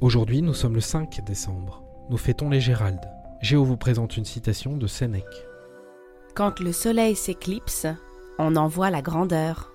Aujourd'hui, nous sommes le 5 décembre. Nous fêtons les Géraldes. Géo vous présente une citation de Sénèque. Quand le soleil s'éclipse, on en voit la grandeur.